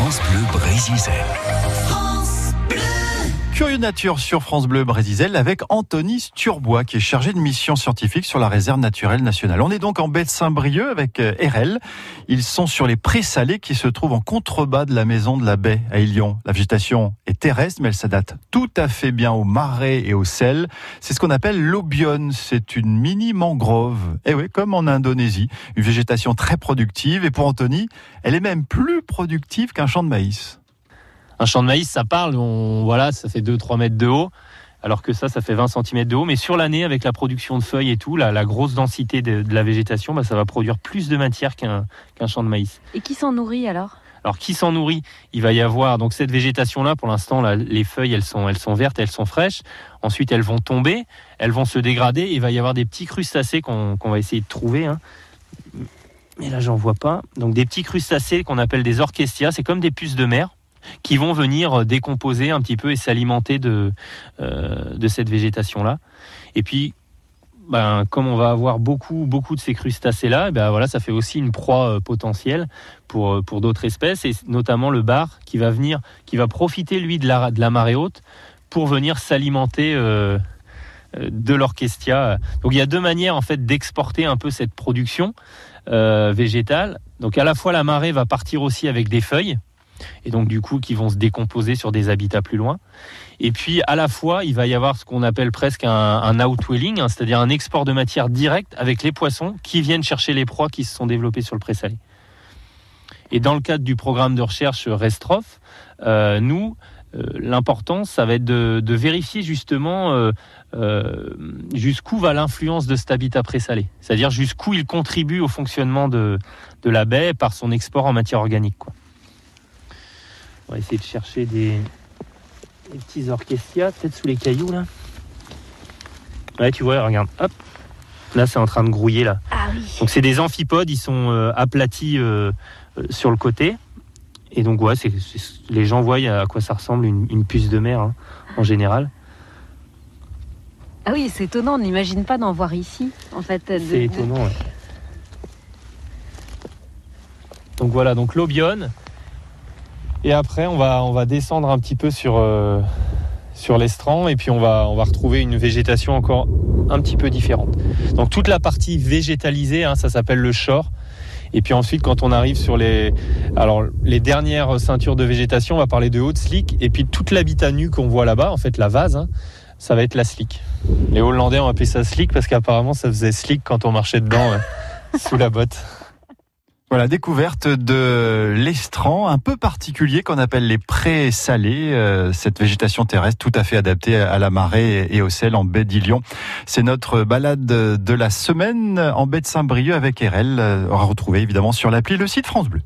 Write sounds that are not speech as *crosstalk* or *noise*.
France Bleu Brésil. Curieux Nature sur France Bleu Brésil avec Anthony Sturbois qui est chargé de mission scientifique sur la réserve naturelle nationale. On est donc en baie de Saint-Brieuc avec euh, RL. Ils sont sur les prés-salés qui se trouvent en contrebas de la maison de la baie à Ilion. La végétation est terrestre mais elle s'adapte tout à fait bien aux marais et au sel. C'est ce qu'on appelle l'obione. C'est une mini mangrove. Et eh oui, comme en Indonésie. Une végétation très productive et pour Anthony, elle est même plus productive qu'un champ de maïs un champ de maïs, ça parle, on, voilà, ça fait 2-3 mètres de haut, alors que ça, ça fait 20 cm de haut. Mais sur l'année, avec la production de feuilles et tout, la, grosse densité de, la végétation, bah, ça va produire plus de matière qu'un champ de maïs. Et qui s'en nourrit alors? Alors qui s'en nourrit? Il va y avoir donc cette végétation là. Pour l'instant, les feuilles elles sont elles sont vertes, elles sont fraîches. Ensuite, elles vont tomber, elles vont se dégrader. il va y avoir des petits crustacés qu'on va essayer de trouver. Hein. Mais là, j'en vois pas. Donc des petits crustacés qu'on appelle des orchestia. C'est comme des puces de mer qui vont venir décomposer un petit peu et s'alimenter de, euh, de cette végétation-là. Et puis, ben, comme on va avoir beaucoup, beaucoup de ces crustacés-là, eh ben voilà, ça fait aussi une proie euh, potentielle pour, euh, pour d'autres espèces, et notamment le bar qui va venir, qui va profiter lui de la, de la marée haute pour venir s'alimenter de l'orchestia. Donc il y a deux manières en fait d'exporter un peu cette production végétale. Donc à la fois la marée va partir aussi avec des feuilles, et donc du coup qui vont se décomposer sur des habitats plus loin. Et puis à la fois, il va y avoir ce qu'on appelle presque un, outwelling, hein, c'est-à-dire un export de matière directe avec les poissons qui viennent chercher les proies qui se sont développées sur le présalé. Et dans le cadre du programme de recherche Restrof, euh, nous, euh, l'important, ça va être de, vérifier justement euh, jusqu'où va l'influence de cet habitat présalé, c'est-à-dire jusqu'où il contribue au fonctionnement de, la baie par son export en matière organique. On va essayer de chercher des, petits orchestia, peut-être sous les cailloux là. Ouais, tu vois, regarde, hop. Là, c'est en train de grouiller là. Ah oui. Donc, c'est des amphipodes, ils sont euh, aplatis euh, euh, sur le côté. Et donc, ouais, c'est, les gens voient à quoi ça ressemble une, puce de mer hein, en général. Ah oui, c'est étonnant, on n'imagine pas d'en voir ici, en fait. C'est étonnant, ouais. Donc voilà, donc l'obione, et après, on va, on va descendre un petit peu sur, euh, sur l'estran et puis on va, on va retrouver une végétation encore un petit peu différente. Donc toute la partie végétalisée, hein, ça s'appelle le shore. Et puis ensuite, quand on arrive sur les, alors les dernières ceintures de végétation, on va parler de haute slick. Et puis toute l'habitat nu qu'on voit là-bas, en fait la vase, hein, ça va être la slick. Les Hollandais ont appelé ça slick parce qu'apparemment ça faisait slick quand on marchait dedans *laughs* sous la botte. Voilà, découverte de l'estran un peu particulier qu'on appelle les prés salés, euh, cette végétation terrestre tout à fait adaptée à la marée et au sel en baie d'Ilion. C'est notre balade de la semaine en baie de Saint-Brieuc avec RL, euh, à retrouver évidemment sur l'appli le site France Bleu.